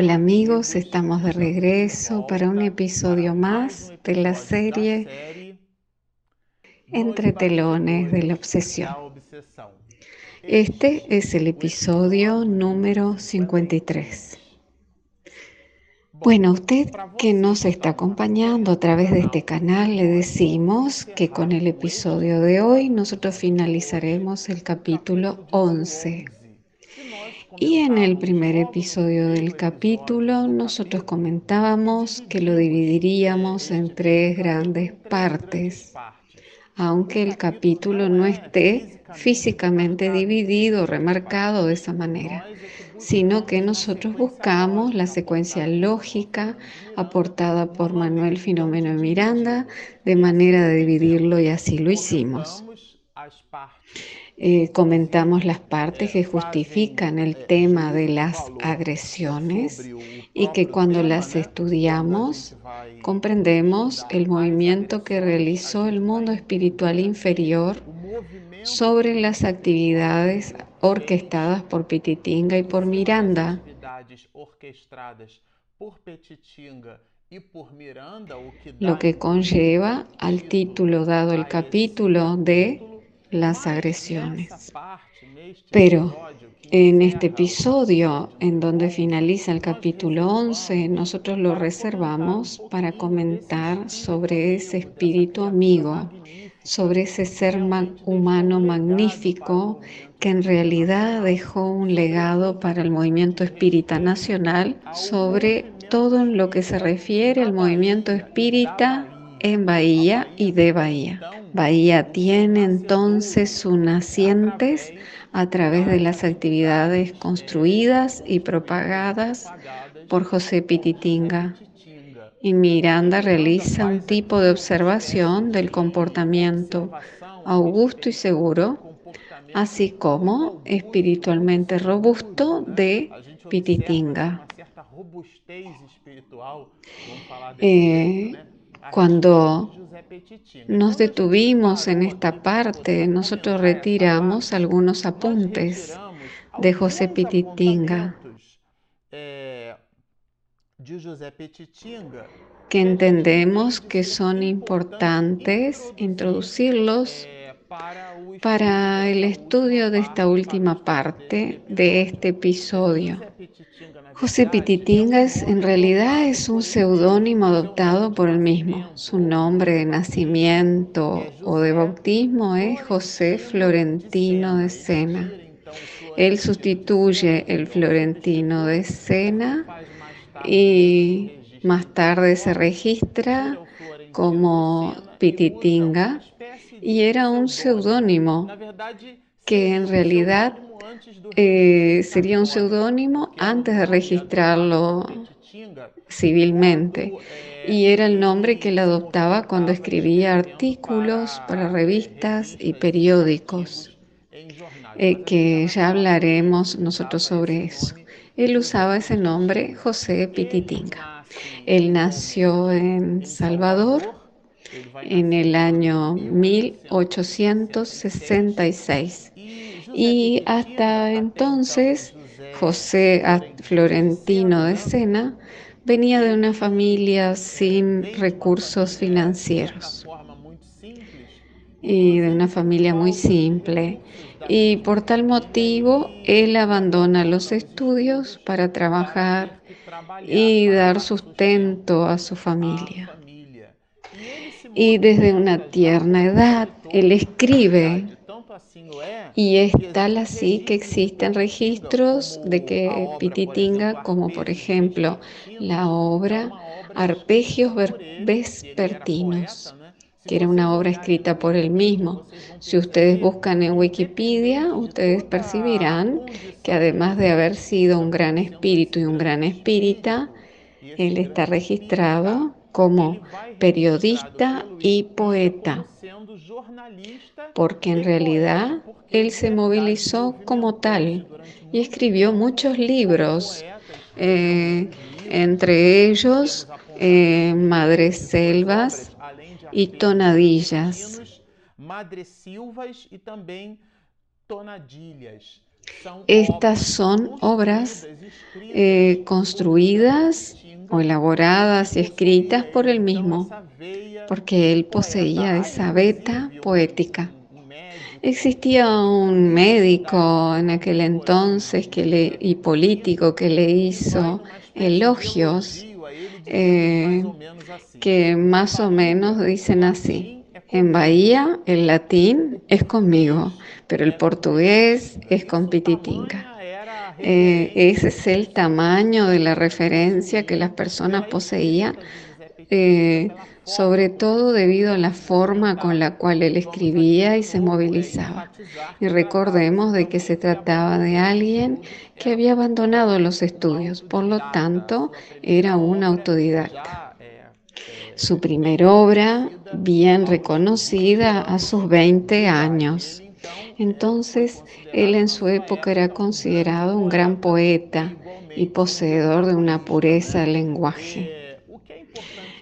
Hola amigos, estamos de regreso para un episodio más de la serie Entre telones de la obsesión. Este es el episodio número 53. Bueno, usted que nos está acompañando a través de este canal, le decimos que con el episodio de hoy nosotros finalizaremos el capítulo 11 y en el primer episodio del capítulo nosotros comentábamos que lo dividiríamos en tres grandes partes, aunque el capítulo no esté físicamente dividido, remarcado de esa manera, sino que nosotros buscamos la secuencia lógica aportada por Manuel Filomeno Miranda de manera de dividirlo y así lo hicimos. Eh, comentamos las partes que justifican el tema de las agresiones y que cuando las estudiamos comprendemos el movimiento que realizó el mundo espiritual inferior sobre las actividades orquestadas por Pititinga y por Miranda. Lo que conlleva al título dado el capítulo de las agresiones. Pero en este episodio, en donde finaliza el capítulo 11, nosotros lo reservamos para comentar sobre ese espíritu amigo, sobre ese ser humano magnífico que en realidad dejó un legado para el movimiento espírita nacional sobre todo en lo que se refiere al movimiento espírita en Bahía y de Bahía. Bahía tiene entonces sus nacientes a través de las actividades construidas y propagadas por José Pititinga. Y Miranda realiza un tipo de observación del comportamiento augusto y seguro, así como espiritualmente robusto de Pititinga. Eh, cuando nos detuvimos en esta parte, nosotros retiramos algunos apuntes de José Pititinga que entendemos que son importantes introducirlos para el estudio de esta última parte de este episodio. José Pititingas en realidad es un seudónimo adoptado por él mismo. Su nombre de nacimiento o de bautismo es José Florentino de Sena. Él sustituye el Florentino de Sena y más tarde se registra como Pititinga y era un seudónimo que en realidad eh, sería un seudónimo antes de registrarlo civilmente y era el nombre que él adoptaba cuando escribía artículos para revistas y periódicos, eh, que ya hablaremos nosotros sobre eso. Él usaba ese nombre José Pititinga. Él nació en Salvador en el año 1866 y hasta entonces, José Florentino de Sena venía de una familia sin recursos financieros y de una familia muy simple. Y por tal motivo, él abandona los estudios para trabajar y dar sustento a su familia. Y desde una tierna edad, él escribe y es tal así que existen registros de que Pititinga, como por ejemplo la obra Arpegios Vespertinos, que era una obra escrita por él mismo. Si ustedes buscan en Wikipedia, ustedes percibirán que además de haber sido un gran espíritu y un gran espírita, él está registrado como periodista y poeta, porque en realidad él se movilizó como tal y escribió muchos libros, eh, entre ellos eh, Madres Selvas y Tonadillas. Estas son obras eh, construidas o elaboradas y escritas por él mismo, porque él poseía esa beta poética. Existía un médico en aquel entonces que le, y político que le hizo elogios eh, que más o menos dicen así. En Bahía el latín es conmigo, pero el portugués es con Pititinga. Eh, ese es el tamaño de la referencia que las personas poseían eh, sobre todo debido a la forma con la cual él escribía y se movilizaba. Y recordemos de que se trataba de alguien que había abandonado los estudios, por lo tanto era un autodidacta. Su primera obra, bien reconocida a sus 20 años. Entonces, él en su época era considerado un gran poeta y poseedor de una pureza de lenguaje.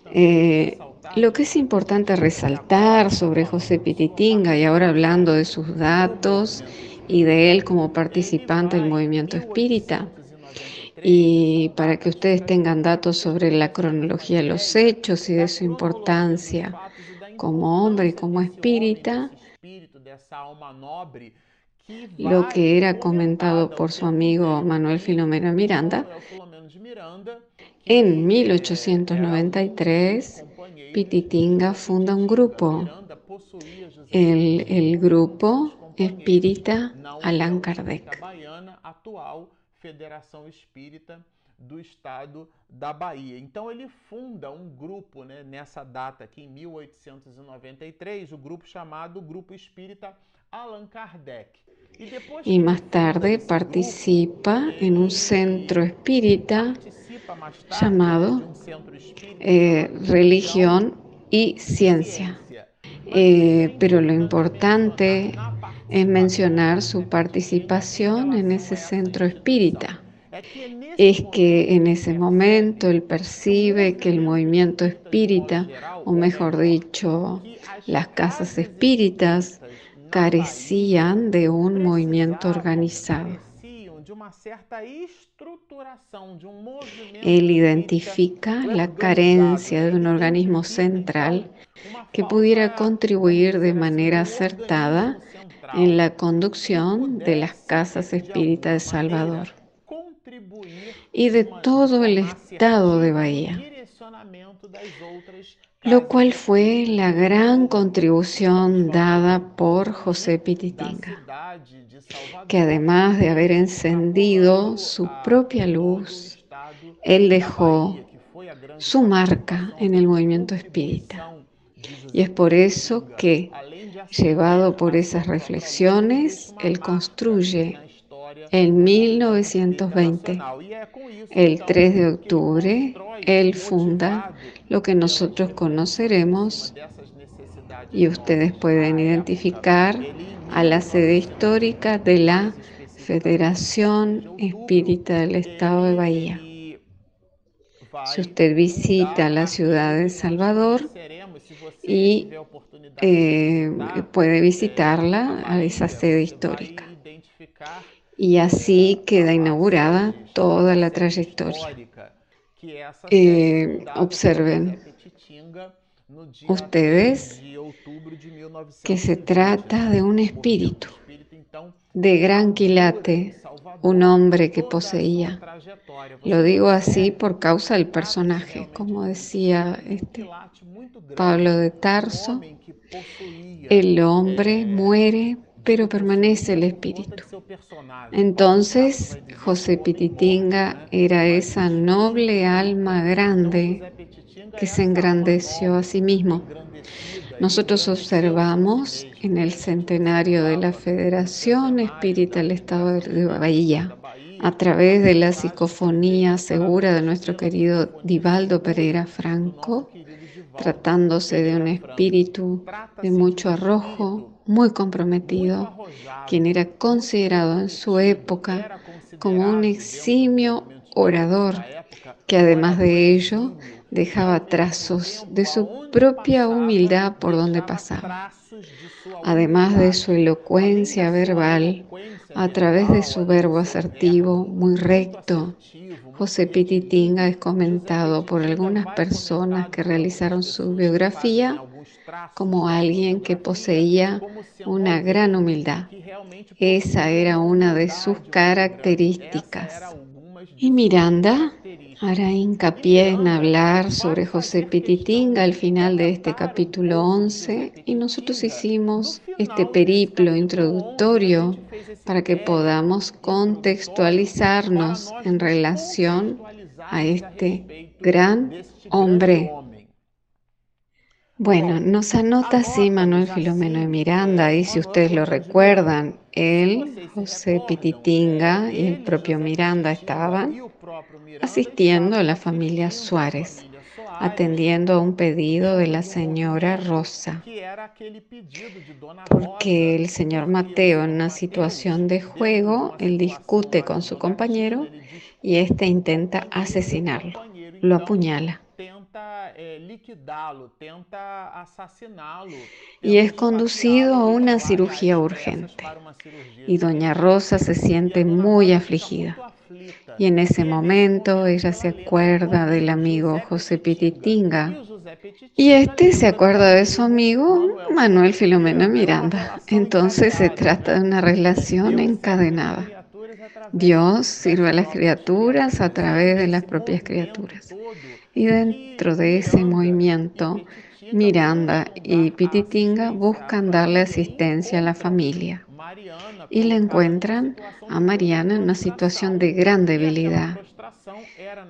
Eh, lo que es importante resaltar sobre José Pititinga, y ahora hablando de sus datos y de él como participante del movimiento espírita, y para que ustedes tengan datos sobre la cronología de los hechos y de su importancia como hombre y como espírita, lo que era comentado por su amigo Manuel Filomeno Miranda, en 1893, Pititinga funda un grupo, el, grupo espírita Allan Kardec. Federação Espírita do Estado da Bahia. Então ele funda um grupo, né, nessa data aqui em 1893, o grupo chamado Grupo Espírita Allan Kardec. Y más tarde participa en un centro espírita llamado eh, Religión y Ciencia. Eh, pero lo importante es mencionar su participación en ese centro espírita. Es que en ese momento él percibe que el movimiento espírita, o mejor dicho, las casas espíritas, carecían de un movimiento organizado. Él identifica la carencia de un organismo central que pudiera contribuir de manera acertada en la conducción de las casas espíritas de Salvador y de todo el estado de Bahía lo cual fue la gran contribución dada por José Pititinga, que además de haber encendido su propia luz, él dejó su marca en el movimiento espírita. Y es por eso que, llevado por esas reflexiones, él construye en 1920, el 3 de octubre, él funda lo que nosotros conoceremos y ustedes pueden identificar a la sede histórica de la Federación Espírita del Estado de Bahía. Si usted visita la ciudad de Salvador y eh, puede visitarla a esa sede histórica. Y así queda inaugurada toda la trayectoria. Eh, observen ustedes que se trata de un espíritu de gran quilate, un hombre que poseía. Lo digo así por causa del personaje, como decía este Pablo de Tarso, el hombre muere pero permanece el espíritu. Entonces, José Pititinga era esa noble alma grande que se engrandeció a sí mismo. Nosotros observamos en el centenario de la Federación Espírita del Estado de Bahía, a través de la psicofonía segura de nuestro querido Divaldo Pereira Franco, tratándose de un espíritu de mucho arrojo, muy comprometido, quien era considerado en su época como un eximio orador, que además de ello dejaba trazos de su propia humildad por donde pasaba. Además de su elocuencia verbal, a través de su verbo asertivo muy recto, José Pititinga es comentado por algunas personas que realizaron su biografía como alguien que poseía una gran humildad. Esa era una de sus características. Y Miranda Hará hincapié en hablar sobre José Pititinga al final de este capítulo 11 y nosotros hicimos este periplo introductorio para que podamos contextualizarnos en relación a este gran hombre. Bueno, nos anota así Manuel Filomeno de Miranda y si ustedes lo recuerdan, él, José Pititinga y el propio Miranda estaban asistiendo a la familia Suárez, atendiendo a un pedido de la señora Rosa, porque el señor Mateo en una situación de juego, él discute con su compañero y éste intenta asesinarlo, lo apuñala y es conducido a una cirugía urgente. Y doña Rosa se siente muy afligida. Y en ese momento ella se acuerda del amigo José Pititinga. Y este se acuerda de su amigo Manuel Filomeno Miranda. Entonces se trata de una relación encadenada. Dios sirve a las criaturas a través de las propias criaturas. Y dentro de ese movimiento, Miranda y Pititinga buscan darle asistencia a la familia y le encuentran a Mariana en una situación de gran debilidad,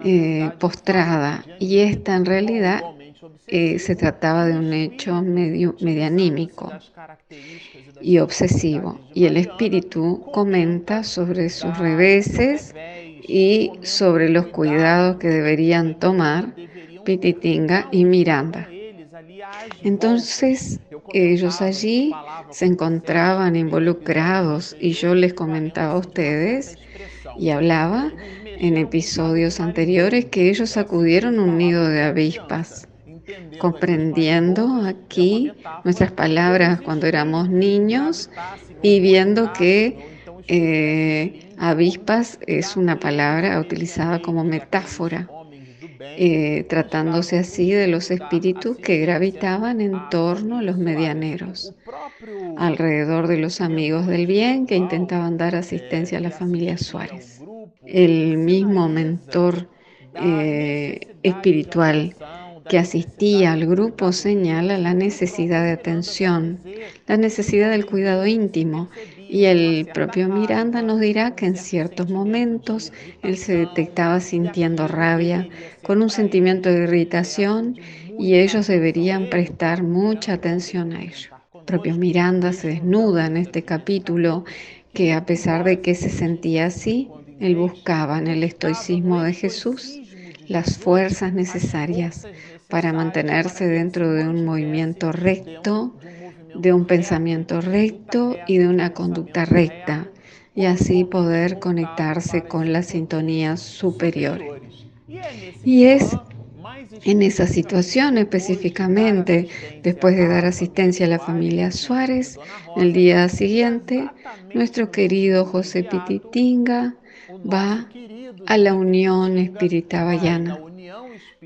eh, postrada, y esta en realidad eh, se trataba de un hecho medio, medianímico y obsesivo, y el espíritu comenta sobre sus reveses y sobre los cuidados que deberían tomar Pititinga y Miranda. Entonces ellos allí se encontraban involucrados y yo les comentaba a ustedes y hablaba en episodios anteriores que ellos sacudieron un nido de avispas, comprendiendo aquí nuestras palabras cuando éramos niños y viendo que eh, Avispas es una palabra utilizada como metáfora, eh, tratándose así de los espíritus que gravitaban en torno a los medianeros, alrededor de los amigos del bien que intentaban dar asistencia a la familia Suárez. El mismo mentor eh, espiritual que asistía al grupo señala la necesidad de atención, la necesidad del cuidado íntimo y el propio Miranda nos dirá que en ciertos momentos él se detectaba sintiendo rabia, con un sentimiento de irritación, y ellos deberían prestar mucha atención a ello. El propio Miranda se desnuda en este capítulo que a pesar de que se sentía así, él buscaba en el estoicismo de Jesús las fuerzas necesarias para mantenerse dentro de un movimiento recto de un pensamiento recto y de una conducta recta, y así poder conectarse con las sintonías superiores. Y es en esa situación específicamente, después de dar asistencia a la familia Suárez, el día siguiente, nuestro querido José Pititinga va a la Unión Espiritual Bayana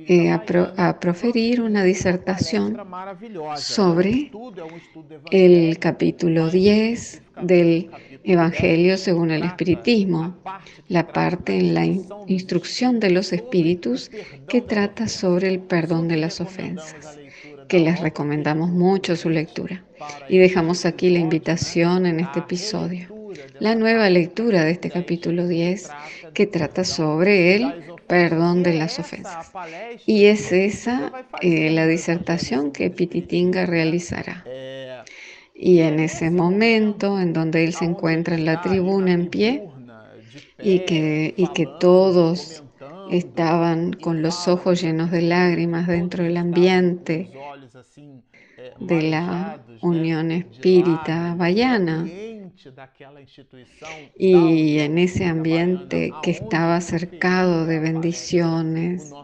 eh, eh, a, proferir una disertación sobre el capítulo 10 del Evangelio según el Espiritismo, la parte en la instrucción de los espíritus que trata sobre el perdón de las ofensas, que les recomendamos mucho su lectura. Y dejamos aquí la invitación en este episodio la nueva lectura de este capítulo 10 que trata sobre el perdón de las ofensas. Y es esa eh, la disertación que Pititinga realizará. Y en ese momento en donde él se encuentra en la tribuna en pie y que, y que todos estaban con los ojos llenos de lágrimas dentro del ambiente de la Unión Espírita Bayana, y en ese ambiente que estaba cercado de bendiciones,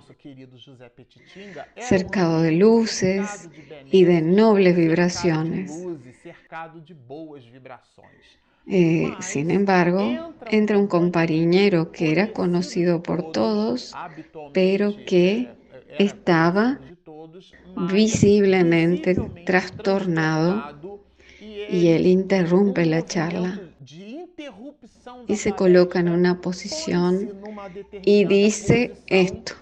cercado de luces y de nobles vibraciones, eh, sin embargo, entra un compañero que era conocido por todos, pero que estaba visiblemente trastornado y él interrumpe la charla y se coloca en una posición y dice esto.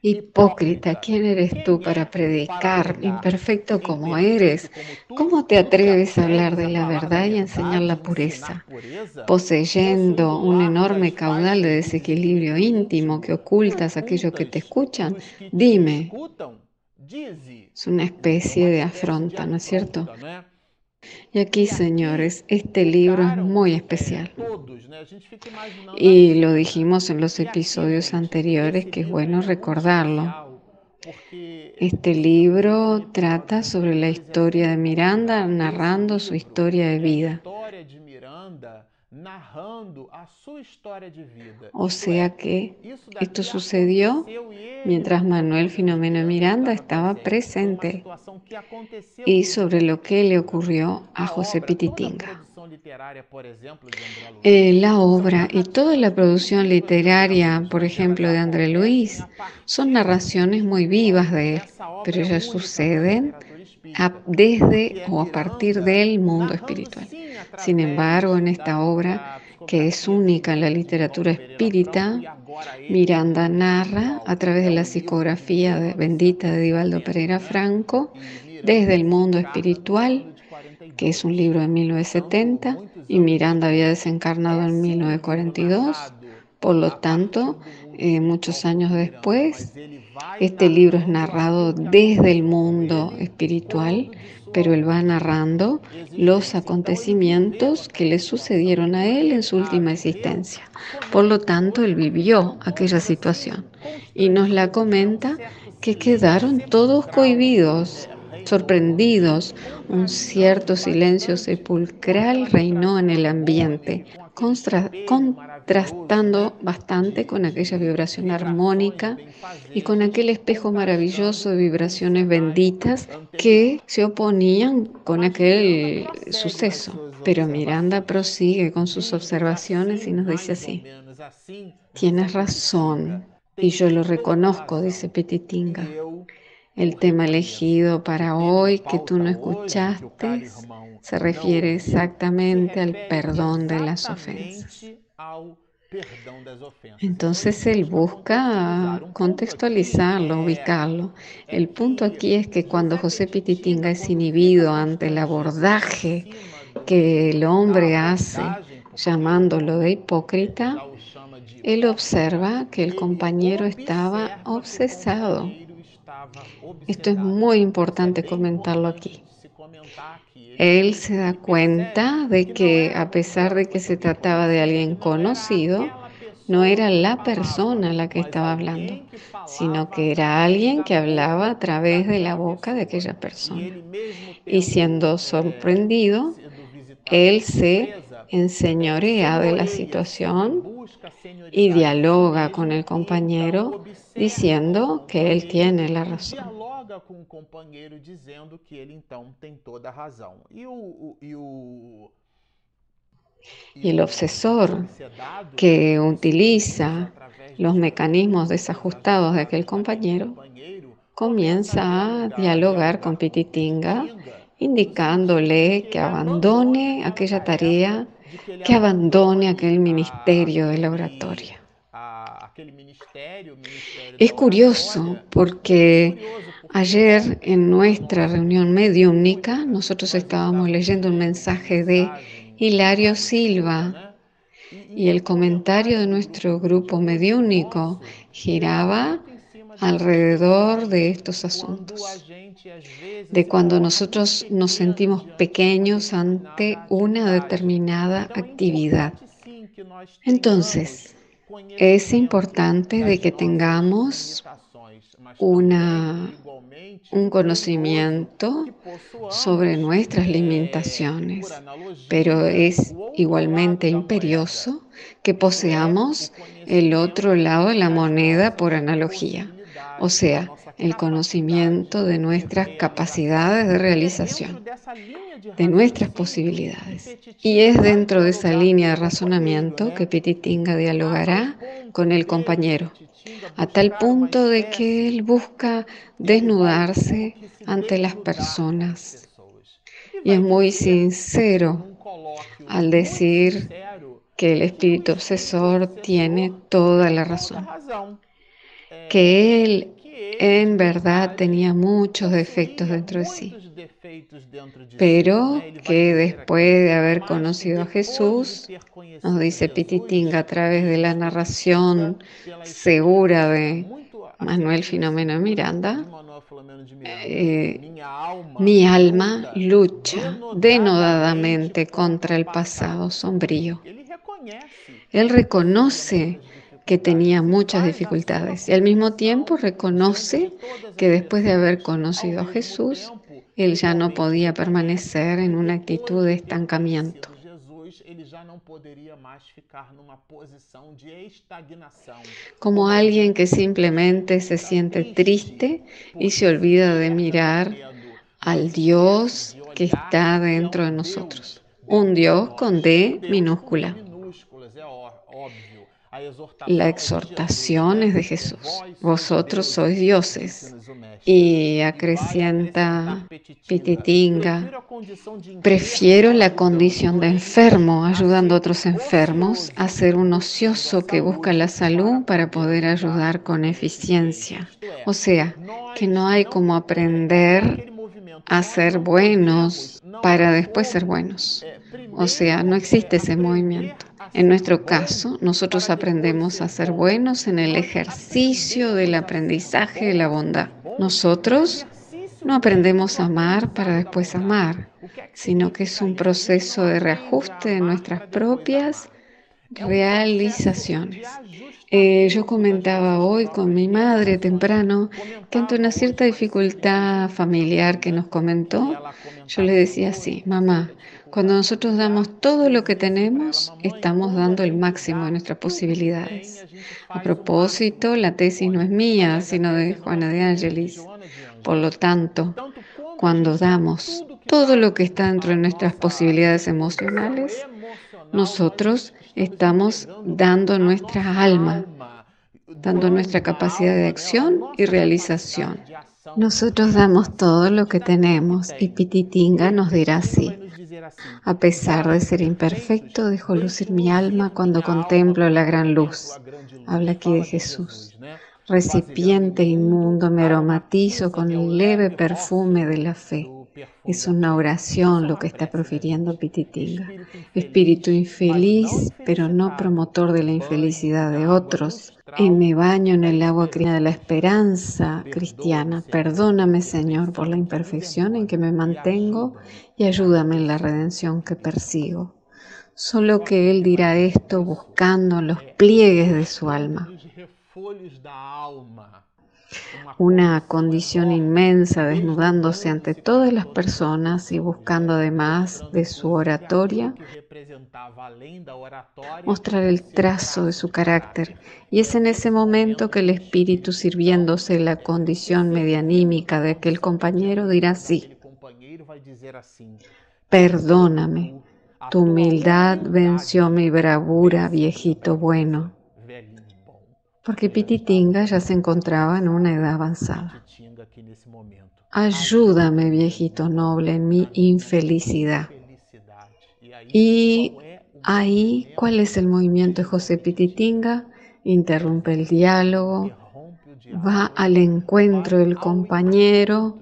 Hipócrita, ¿quién eres tú para predicar, imperfecto como eres? ¿Cómo te atreves a hablar de la verdad y enseñar la pureza, poseyendo un enorme caudal de desequilibrio íntimo que ocultas a aquellos que te escuchan? Dime. Es una especie de afronta, ¿no es cierto? Y aquí, señores, este libro es muy especial. Y lo dijimos en los episodios anteriores, que es bueno recordarlo. Este libro trata sobre la historia de Miranda, narrando su historia de vida. O sea que esto sucedió mientras Manuel Filomeno Miranda estaba presente y sobre lo que le ocurrió a José Pititinga. Eh, la obra y toda la producción literaria, por ejemplo, de André Luis, son narraciones muy vivas de él, pero ellas suceden desde o a partir del mundo espiritual. Sin embargo, en esta obra, que es única en la literatura espírita, Miranda narra a través de la psicografía de, bendita de Divaldo Pereira Franco, desde el mundo espiritual, que es un libro de 1970, y Miranda había desencarnado en 1942. Por lo tanto, eh, muchos años después, este libro es narrado desde el mundo espiritual, pero él va narrando los acontecimientos que le sucedieron a él en su última existencia. Por lo tanto, él vivió aquella situación y nos la comenta que quedaron todos cohibidos, sorprendidos. Un cierto silencio sepulcral reinó en el ambiente, contrastando bastante con aquella vibración armónica y con aquel espejo maravilloso de vibraciones benditas que se oponían con aquel suceso. Pero Miranda prosigue con sus observaciones y nos dice así, tienes razón, y yo lo reconozco, dice Petitinga. El tema elegido para hoy que tú no escuchaste se refiere exactamente al perdón de las ofensas. Entonces él busca contextualizarlo, ubicarlo. El punto aquí es que cuando José Pititinga es inhibido ante el abordaje que el hombre hace llamándolo de hipócrita, él observa que el compañero estaba obsesado esto es muy importante comentarlo aquí. Él se da cuenta de que a pesar de que se trataba de alguien conocido, no era la persona la que estaba hablando, sino que era alguien que hablaba a través de la boca de aquella persona. Y siendo sorprendido, él se enseñorea de la situación y dialoga con el compañero diciendo que él tiene la razón. Y el obsesor que utiliza los mecanismos desajustados de aquel compañero comienza a dialogar con Pititinga, indicándole que abandone aquella tarea que abandone aquel ministerio de la oratoria. Es curioso porque ayer en nuestra reunión mediúnica nosotros estábamos leyendo un mensaje de Hilario Silva y el comentario de nuestro grupo mediúnico giraba alrededor de estos asuntos, de cuando nosotros nos sentimos pequeños ante una determinada actividad. Entonces, es importante de que tengamos una, un conocimiento sobre nuestras limitaciones, pero es igualmente imperioso que poseamos el otro lado de la moneda por analogía. O sea, el conocimiento de nuestras capacidades de realización, de nuestras posibilidades. Y es dentro de esa línea de razonamiento que Pititinga dialogará con el compañero, a tal punto de que él busca desnudarse ante las personas. Y es muy sincero al decir que el espíritu obsesor tiene toda la razón, que él en verdad tenía muchos defectos dentro de sí, pero que después de haber conocido a Jesús, nos dice Pititinga a través de la narración segura de Manuel Filomeno Miranda, eh, mi alma lucha denodadamente contra el pasado sombrío. Él reconoce que tenía muchas dificultades y al mismo tiempo reconoce que después de haber conocido a Jesús, él ya no podía permanecer en una actitud de estancamiento. Como alguien que simplemente se siente triste y se olvida de mirar al Dios que está dentro de nosotros. Un Dios con D minúscula. La exhortación es de Jesús. Vosotros sois dioses. Y acrecienta Pititinga. Prefiero la condición de enfermo, ayudando a otros enfermos, a ser un ocioso que busca la salud para poder ayudar con eficiencia. O sea, que no hay como aprender a ser buenos para después ser buenos. O sea, no existe ese movimiento. En nuestro caso, nosotros aprendemos a ser buenos en el ejercicio del aprendizaje de la bondad. Nosotros no aprendemos a amar para después amar, sino que es un proceso de reajuste de nuestras propias realizaciones. Eh, yo comentaba hoy con mi madre temprano que ante una cierta dificultad familiar que nos comentó, yo le decía así, mamá, cuando nosotros damos todo lo que tenemos, estamos dando el máximo de nuestras posibilidades. A propósito, la tesis no es mía, sino de Juana de Ángelis. Por lo tanto, cuando damos todo lo que está dentro de nuestras posibilidades emocionales, nosotros estamos dando nuestra alma, dando nuestra capacidad de acción y realización. Nosotros damos todo lo que tenemos y Pititinga nos dirá así. A pesar de ser imperfecto, dejo lucir mi alma cuando contemplo la gran luz. Habla aquí de Jesús. Recipiente inmundo me aromatizo con el leve perfume de la fe. Es una oración lo que está profiriendo Pititinga. Espíritu infeliz, pero no promotor de la infelicidad de otros. Y me baño en el agua de la esperanza cristiana. Perdóname, Señor, por la imperfección en que me mantengo y ayúdame en la redención que persigo. Solo que Él dirá esto buscando los pliegues de su alma una condición inmensa, desnudándose ante todas las personas y buscando además de su oratoria mostrar el trazo de su carácter. Y es en ese momento que el espíritu, sirviéndose la condición medianímica de aquel compañero, dirá así, perdóname, tu humildad venció mi bravura, viejito bueno porque Pititinga ya se encontraba en una edad avanzada. Ayúdame, viejito noble, en mi infelicidad. Y ahí, ¿cuál es el movimiento de José Pititinga? Interrumpe el diálogo, va al encuentro del compañero.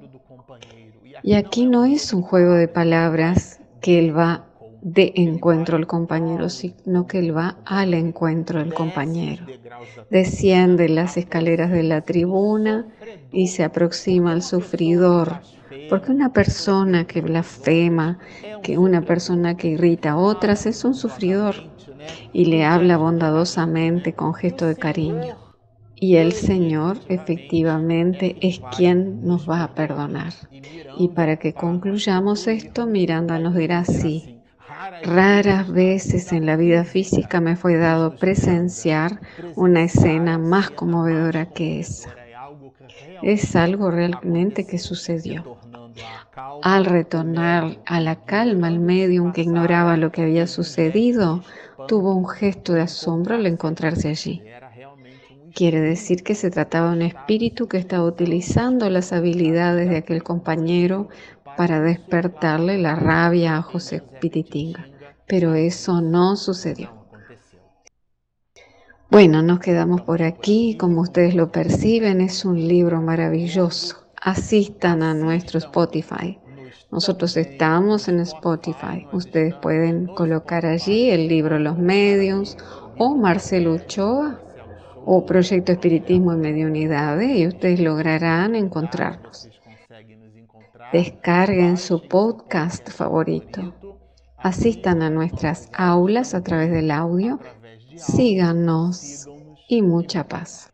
Y aquí no es un juego de palabras que él va de encuentro al compañero, sino que él va al encuentro del compañero. Desciende las escaleras de la tribuna y se aproxima al sufridor, porque una persona que blasfema, que una persona que irrita a otras es un sufridor y le habla bondadosamente con gesto de cariño. Y el Señor efectivamente es quien nos va a perdonar. Y para que concluyamos esto, Miranda nos dirá así. Raras veces en la vida física me fue dado presenciar una escena más conmovedora que esa. Es algo realmente que sucedió. Al retornar a la calma, el medium que ignoraba lo que había sucedido tuvo un gesto de asombro al encontrarse allí. Quiere decir que se trataba de un espíritu que estaba utilizando las habilidades de aquel compañero para despertarle la rabia a José Pititinga. Pero eso no sucedió. Bueno, nos quedamos por aquí. Como ustedes lo perciben, es un libro maravilloso. Asistan a nuestro Spotify. Nosotros estamos en Spotify. Ustedes pueden colocar allí el libro Los Medios o Marcelo Ochoa o Proyecto Espiritismo y Mediunidades y ustedes lograrán encontrarnos. Descarguen su podcast favorito. Asistan a nuestras aulas a través del audio. Síganos y mucha paz.